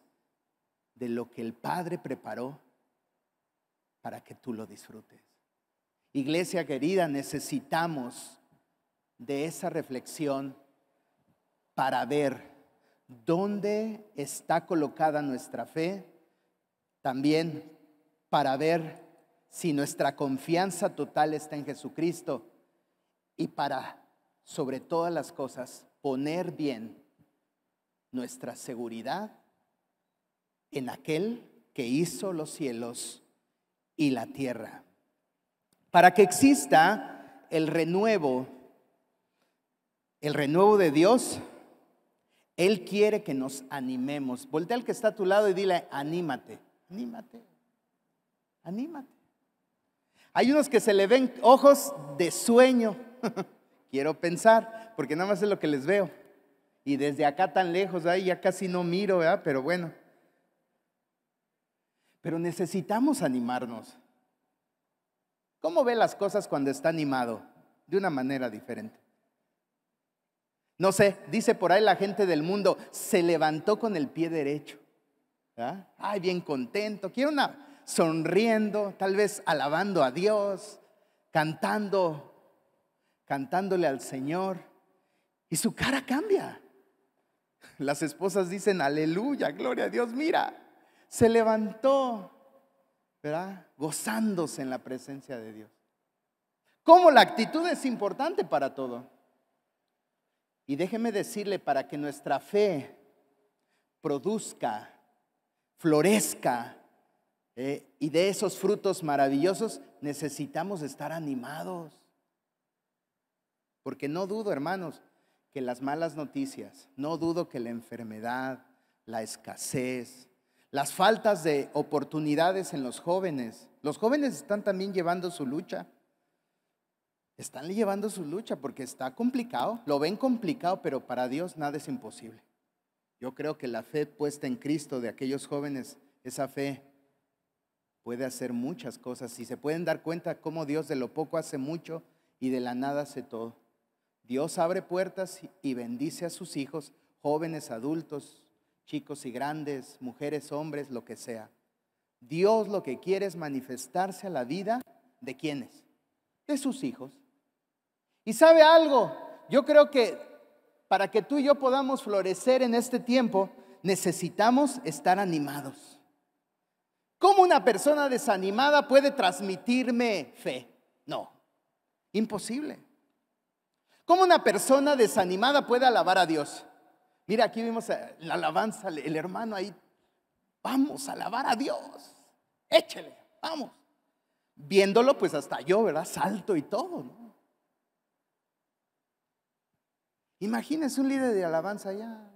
de lo que el Padre preparó para que tú lo disfrutes. Iglesia querida, necesitamos de esa reflexión para ver dónde está colocada nuestra fe, también para ver si nuestra confianza total está en Jesucristo y para, sobre todas las cosas, poner bien nuestra seguridad en aquel que hizo los cielos y la tierra. Para que exista el renuevo, el renuevo de Dios, Él quiere que nos animemos. Voltea al que está a tu lado y dile, anímate, anímate, anímate. Hay unos que se le ven ojos de sueño. <laughs> Quiero pensar, porque nada más es lo que les veo. Y desde acá tan lejos, ahí ya casi no miro, ¿verdad? Pero bueno. Pero necesitamos animarnos. ¿Cómo ve las cosas cuando está animado? De una manera diferente. No sé, dice por ahí la gente del mundo, se levantó con el pie derecho. Ay, bien contento. Quiero una sonriendo, tal vez alabando a Dios, cantando, cantándole al Señor. Y su cara cambia. Las esposas dicen, aleluya, gloria a Dios, mira, se levantó, ¿verdad? Gozándose en la presencia de Dios. Como la actitud es importante para todo. Y déjeme decirle, para que nuestra fe produzca, florezca eh, y de esos frutos maravillosos, necesitamos estar animados. Porque no dudo, hermanos, que las malas noticias, no dudo que la enfermedad, la escasez, las faltas de oportunidades en los jóvenes, los jóvenes están también llevando su lucha. Están llevando su lucha porque está complicado, lo ven complicado, pero para Dios nada es imposible. Yo creo que la fe puesta en Cristo de aquellos jóvenes, esa fe puede hacer muchas cosas y se pueden dar cuenta cómo Dios de lo poco hace mucho y de la nada hace todo. Dios abre puertas y bendice a sus hijos, jóvenes, adultos, chicos y grandes, mujeres, hombres, lo que sea. Dios lo que quiere es manifestarse a la vida de quienes? De sus hijos. Y sabe algo, yo creo que para que tú y yo podamos florecer en este tiempo, necesitamos estar animados. ¿Cómo una persona desanimada puede transmitirme fe? No, imposible. ¿Cómo una persona desanimada puede alabar a Dios? Mira, aquí vimos la alabanza, el hermano ahí. Vamos a alabar a Dios. Échele, vamos. Viéndolo, pues hasta yo, ¿verdad? Salto y todo, ¿no? Imagínense un líder de alabanza allá.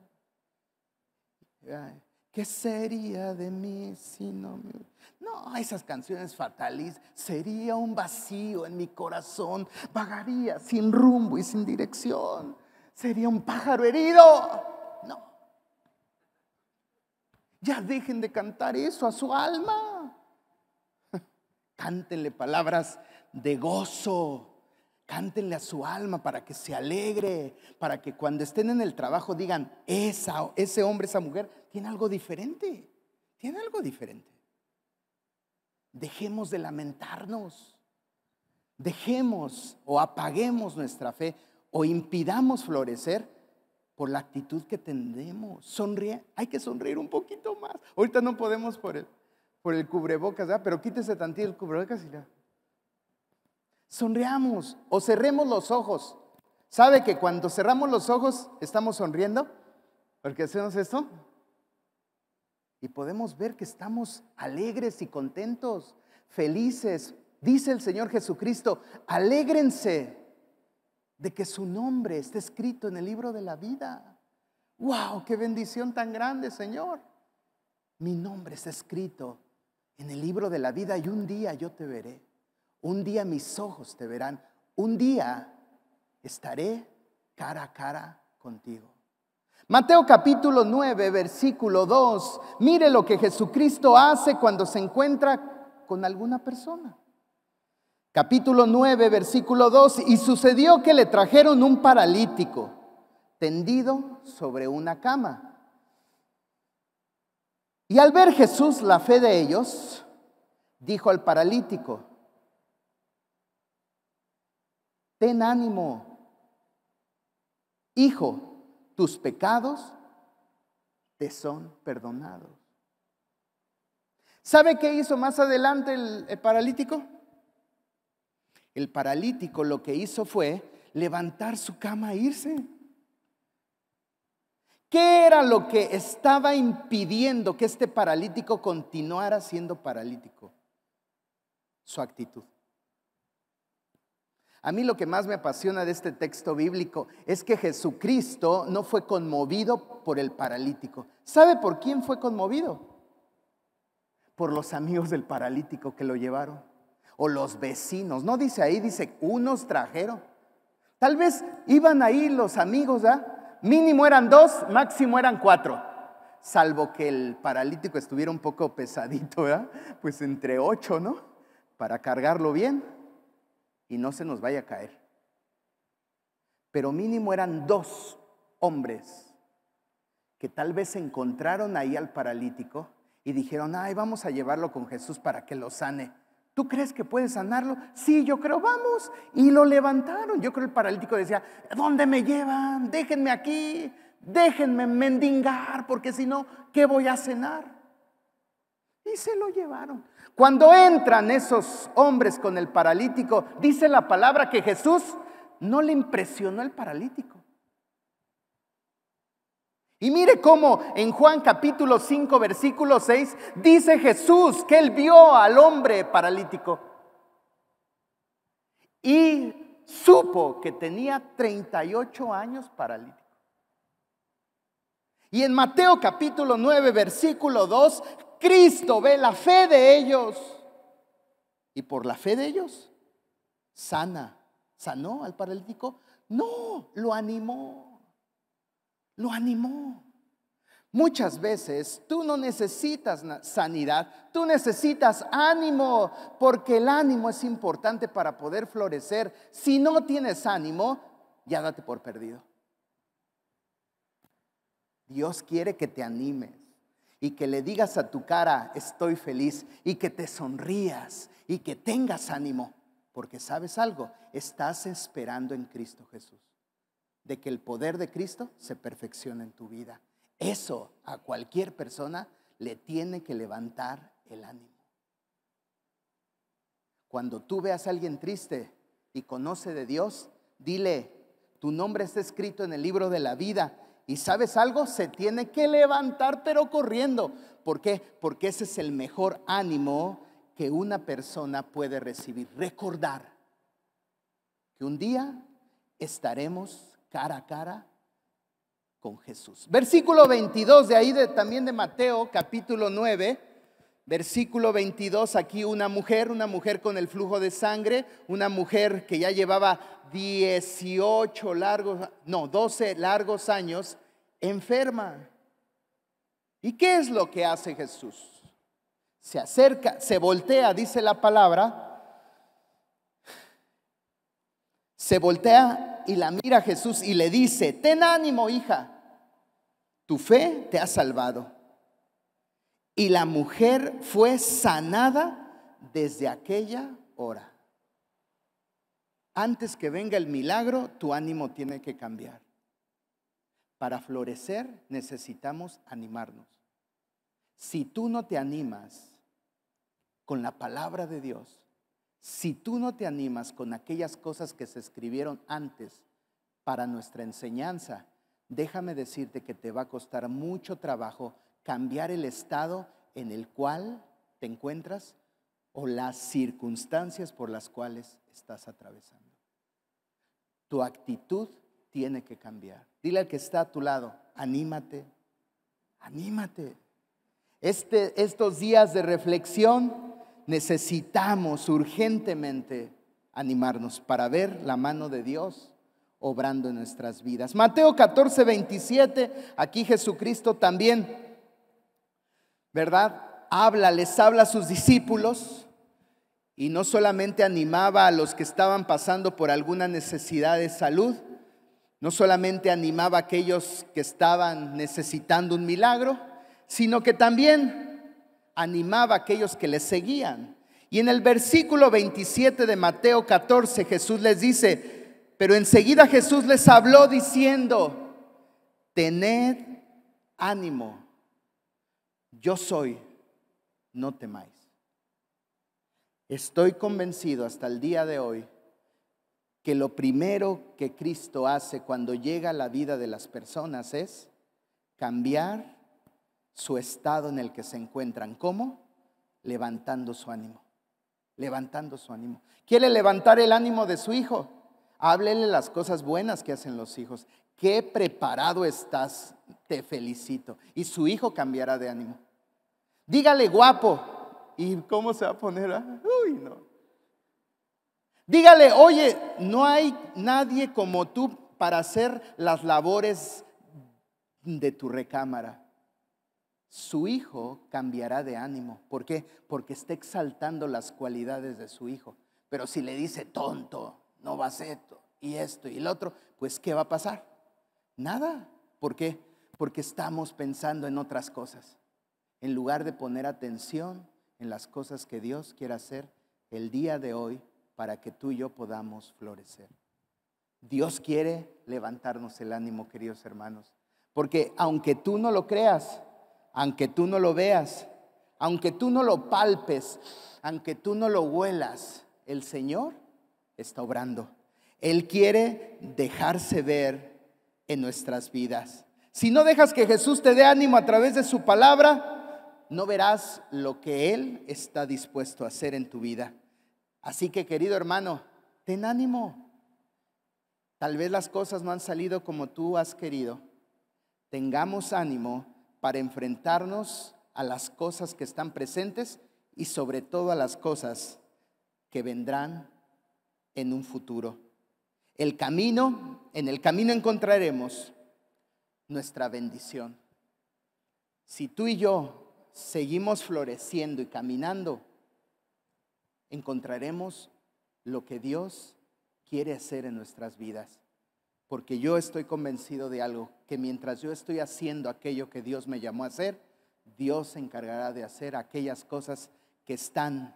¿Qué sería de mí si no me... No, esas canciones fatalistas. Sería un vacío en mi corazón. Vagaría sin rumbo y sin dirección. Sería un pájaro herido. No. Ya dejen de cantar eso a su alma. <laughs> Cántenle palabras de gozo, Cántenle a su alma para que se alegre, para que cuando estén en el trabajo digan, esa, ese hombre, esa mujer, tiene algo diferente, tiene algo diferente. Dejemos de lamentarnos, dejemos o apaguemos nuestra fe o impidamos florecer por la actitud que tendemos. Sonríe, hay que sonreír un poquito más. Ahorita no podemos por el, por el cubrebocas, pero quítese tantito el cubrebocas y ya. Sonreamos o cerremos los ojos. ¿Sabe que cuando cerramos los ojos estamos sonriendo? Porque hacemos esto. Y podemos ver que estamos alegres y contentos, felices. Dice el Señor Jesucristo, alégrense de que su nombre esté escrito en el libro de la vida. ¡Wow! ¡Qué bendición tan grande, Señor! Mi nombre está escrito en el libro de la vida y un día yo te veré. Un día mis ojos te verán. Un día estaré cara a cara contigo. Mateo capítulo 9, versículo 2. Mire lo que Jesucristo hace cuando se encuentra con alguna persona. Capítulo 9, versículo 2. Y sucedió que le trajeron un paralítico tendido sobre una cama. Y al ver Jesús la fe de ellos, dijo al paralítico, ten ánimo, hijo, tus pecados te son perdonados. ¿Sabe qué hizo más adelante el, paralítico? El paralítico lo que hizo fue levantar su cama e irse. ¿Qué era lo que estaba impidiendo que este paralítico continuara siendo paralítico? Su actitud. A mí lo que más me apasiona de este texto bíblico es que Jesucristo no fue conmovido por el paralítico. ¿Sabe por quién fue conmovido? Por los amigos del paralítico que lo llevaron. O los vecinos. No dice ahí, dice, unos trajeron. Tal vez iban ahí los amigos, ¿ah? Mínimo eran dos, máximo eran cuatro. Salvo que el paralítico estuviera un poco pesadito, ¿verdad? Pues entre ocho, ¿no? Para cargarlo bien y no se nos vaya a caer. Pero mínimo eran dos hombres que tal vez encontraron ahí al paralítico y dijeron, ay, vamos a llevarlo con Jesús para que lo sane. ¿Tú crees que puedes sanarlo? Sí, yo creo, vamos. Y lo levantaron. Yo creo el paralítico decía, ¿dónde me llevan? Déjenme aquí, déjenme mendigar, porque si no, ¿qué voy a cenar? Y se lo llevaron. Cuando entran esos hombres con el paralítico, dice la palabra que Jesús no le impresionó el paralítico. Y mire cómo en Juan capítulo 5, versículo 6, dice Jesús que él vio al hombre paralítico y supo que tenía 38 años paralítico. Y en Mateo capítulo 9, versículo 2, Cristo ve la fe de ellos y por la fe de ellos sana. ¿Sanó al paralítico? No, lo animó. Lo animó. Muchas veces tú no necesitas sanidad, tú necesitas ánimo, porque el ánimo es importante para poder florecer. Si no tienes ánimo, ya date por perdido. Dios quiere que te animes y que le digas a tu cara, estoy feliz, y que te sonrías y que tengas ánimo, porque sabes algo, estás esperando en Cristo Jesús, de que el poder de Cristo se perfeccione en tu vida. Eso a cualquier persona le tiene que levantar el ánimo. Cuando tú veas a alguien triste y conoce de Dios, dile, tu nombre está escrito en el libro de la vida y sabes algo, se tiene que levantar pero corriendo. ¿Por qué? Porque ese es el mejor ánimo que una persona puede recibir. Recordar que un día estaremos cara a cara con Jesús. Versículo 22 de ahí de, también de Mateo capítulo 9. Versículo 22, aquí una mujer, una mujer con el flujo de sangre, una mujer que ya llevaba 18 largos, no, 12 largos años enferma. ¿Y qué es lo que hace Jesús? Se acerca, se voltea, dice la palabra, se voltea y la mira a Jesús y le dice, ten ánimo hija, tu fe te ha salvado. Y la mujer fue sanada desde aquella hora. Antes que venga el milagro, tu ánimo tiene que cambiar. Para florecer necesitamos animarnos. Si tú no te animas con la palabra de Dios, si tú no te animas con aquellas cosas que se escribieron antes para nuestra enseñanza, déjame decirte que te va a costar mucho trabajo cambiar el estado en el cual te encuentras o las circunstancias por las cuales estás atravesando. Tu actitud tiene que cambiar. Dile al que está a tu lado, anímate, anímate. Este, estos días de reflexión necesitamos urgentemente animarnos para ver la mano de Dios obrando en nuestras vidas. Mateo 14, 27, aquí Jesucristo también, ¿verdad? Habla, les habla a sus discípulos y no solamente animaba a los que estaban pasando por alguna necesidad de salud, no solamente animaba a aquellos que estaban necesitando un milagro, sino que también animaba a aquellos que le seguían. Y en el versículo 27 de Mateo 14 Jesús les dice, pero enseguida Jesús les habló diciendo, tened ánimo, yo soy, no temáis. Estoy convencido hasta el día de hoy que lo primero que Cristo hace cuando llega a la vida de las personas es cambiar su estado en el que se encuentran. ¿Cómo? Levantando su ánimo. Levantando su ánimo. ¿Quiere levantar el ánimo de su hijo? Háblele las cosas buenas que hacen los hijos. Qué preparado estás, te felicito. Y su hijo cambiará de ánimo. Dígale guapo. ¿Y cómo se va a poner? Uy, no. Dígale, oye, no hay nadie como tú para hacer las labores de tu recámara. Su hijo cambiará de ánimo. ¿Por qué? Porque está exaltando las cualidades de su hijo. Pero si le dice tonto, no va a ser esto, y esto y el otro, pues ¿qué va a pasar? Nada. ¿Por qué? Porque estamos pensando en otras cosas. En lugar de poner atención en las cosas que Dios quiere hacer el día de hoy para que tú y yo podamos florecer. Dios quiere levantarnos el ánimo, queridos hermanos, porque aunque tú no lo creas, aunque tú no lo veas, aunque tú no lo palpes, aunque tú no lo huelas, el Señor está obrando. Él quiere dejarse ver en nuestras vidas. Si no dejas que Jesús te dé ánimo a través de su palabra, no verás lo que Él está dispuesto a hacer en tu vida. Así que querido hermano, ten ánimo. Tal vez las cosas no han salido como tú has querido. Tengamos ánimo para enfrentarnos a las cosas que están presentes y sobre todo a las cosas que vendrán en un futuro. El camino, en el camino encontraremos nuestra bendición. Si tú y yo seguimos floreciendo y caminando encontraremos lo que Dios quiere hacer en nuestras vidas. Porque yo estoy convencido de algo, que mientras yo estoy haciendo aquello que Dios me llamó a hacer, Dios se encargará de hacer aquellas cosas que están,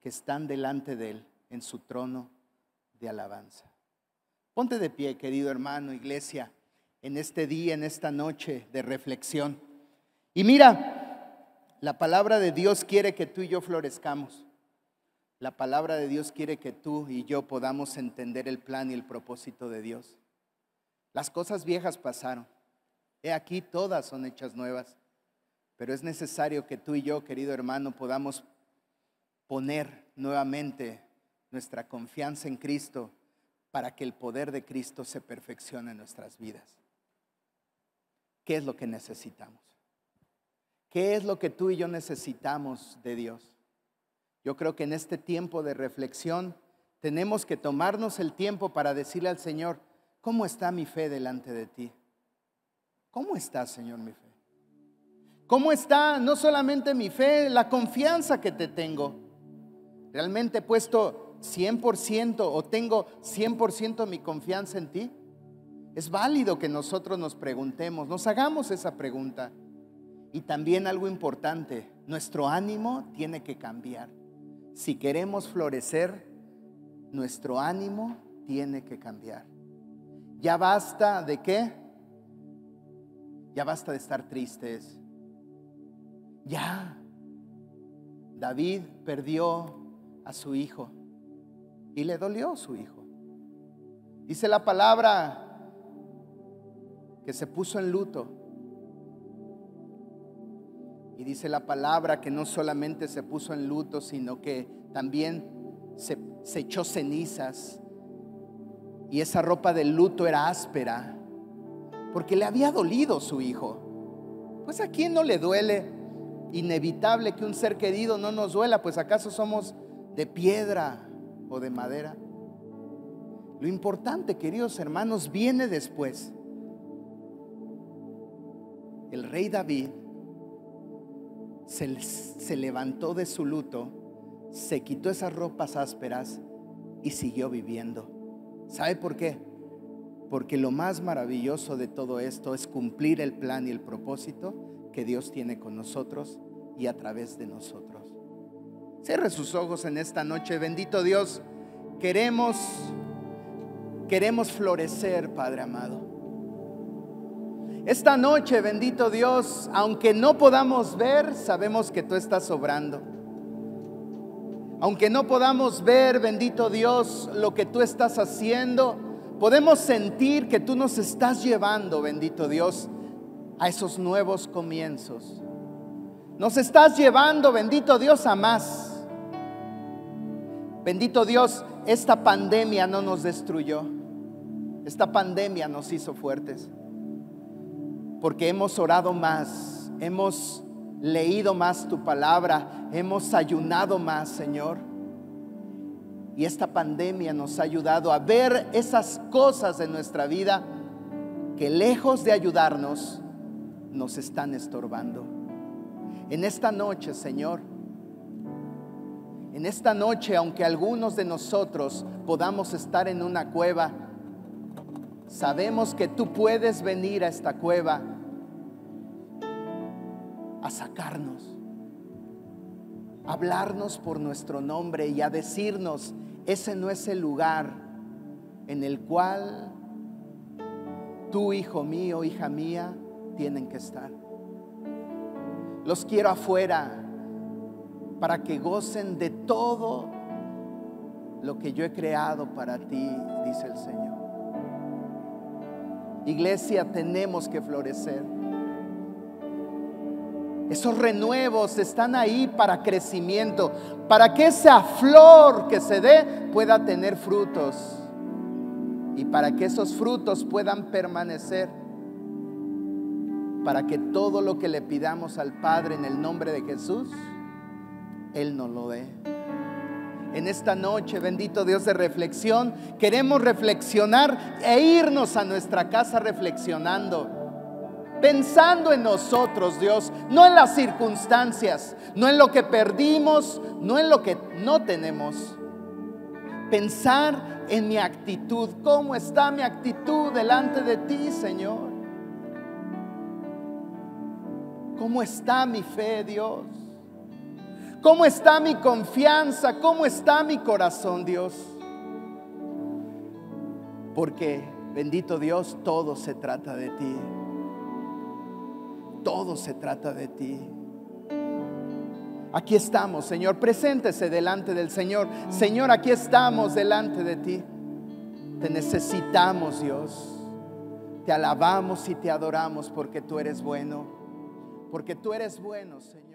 que están delante de Él en su trono de alabanza. Ponte de pie, querido hermano, iglesia, en este día, en esta noche de reflexión. Y mira, la palabra de Dios quiere que tú y yo florezcamos. La palabra de Dios quiere que tú y yo podamos entender el plan y el propósito de Dios. Las cosas viejas pasaron. He aquí todas son hechas nuevas. Pero es necesario que tú y yo, querido hermano, podamos poner nuevamente nuestra confianza en Cristo para que el poder de Cristo se perfeccione en nuestras vidas. ¿Qué es lo que necesitamos? ¿Qué es lo que tú y yo necesitamos de Dios? Yo creo que en este tiempo de reflexión tenemos que tomarnos el tiempo para decirle al Señor, ¿cómo está mi fe delante de ti? ¿Cómo está, Señor, mi fe? ¿Cómo está no solamente mi fe, la confianza que te tengo? ¿Realmente he puesto 100% o tengo 100% mi confianza en ti? Es válido que nosotros nos preguntemos, nos hagamos esa pregunta. Y también algo importante, nuestro ánimo tiene que cambiar. Si queremos florecer, nuestro ánimo tiene que cambiar. Ya basta de qué? Ya basta de estar tristes. Ya. David perdió a su hijo y le dolió su hijo. Dice la palabra que se puso en luto. Y dice la palabra que no solamente se puso en luto, sino que también se, echó cenizas. Y esa ropa de luto era áspera, porque le había dolido su hijo. Pues a quién no le duele, inevitable que un ser querido no nos duela, pues acaso somos de piedra o de madera. Lo importante, queridos hermanos, viene después. El rey David se, levantó de su luto, se quitó esas ropas ásperas y siguió viviendo. ¿Sabe por qué? Porque lo más maravilloso de todo esto es cumplir el plan y el propósito que Dios tiene con nosotros y a través de nosotros. Cierre sus ojos en esta noche. Bendito Dios, queremos queremos florecer, Padre amado. Esta noche, bendito Dios, aunque no podamos ver, sabemos que tú estás obrando. Aunque no podamos ver, bendito Dios, lo que tú estás haciendo, podemos sentir que tú nos estás llevando, bendito Dios, a esos nuevos comienzos. Nos estás llevando, bendito Dios, a más. Bendito Dios, esta pandemia no nos destruyó. Esta pandemia nos hizo fuertes. Porque hemos orado más, hemos leído más tu palabra, hemos ayunado más, Señor. Y esta pandemia nos ha ayudado a ver esas cosas de nuestra vida que lejos de ayudarnos, nos están estorbando. En esta noche, Señor, en esta noche, aunque algunos de nosotros podamos estar en una cueva, sabemos que tú puedes venir a esta cueva a sacarnos, a hablarnos por nuestro nombre y a decirnos, ese no es el lugar en el cual tú, hijo mío, hija mía, tienen que estar. Los quiero afuera para que gocen de todo lo que yo he creado para ti, dice el Señor. Iglesia, tenemos que florecer. Esos renuevos están ahí para crecimiento, para que esa flor que se dé pueda tener frutos y para que esos frutos puedan permanecer para que todo lo que le pidamos al Padre en el nombre de Jesús, Él nos lo dé. En esta noche, bendito Dios de reflexión, queremos reflexionar e irnos a nuestra casa reflexionando pensando en nosotros, Dios, no en las circunstancias, no en lo que perdimos, no en lo que no tenemos. Pensar en mi actitud, cómo está mi actitud delante de ti, Señor. ¿Cómo está mi fe, Dios? ¿Cómo está mi confianza? ¿Cómo está mi corazón, Dios? Porque, bendito Dios, todo se trata de ti. Todo se trata de ti. Aquí estamos, Señor. Preséntese delante del Señor. Señor, aquí estamos delante de ti. Te necesitamos, Dios. Te alabamos y te adoramos porque tú eres bueno porque tú eres bueno, Señor.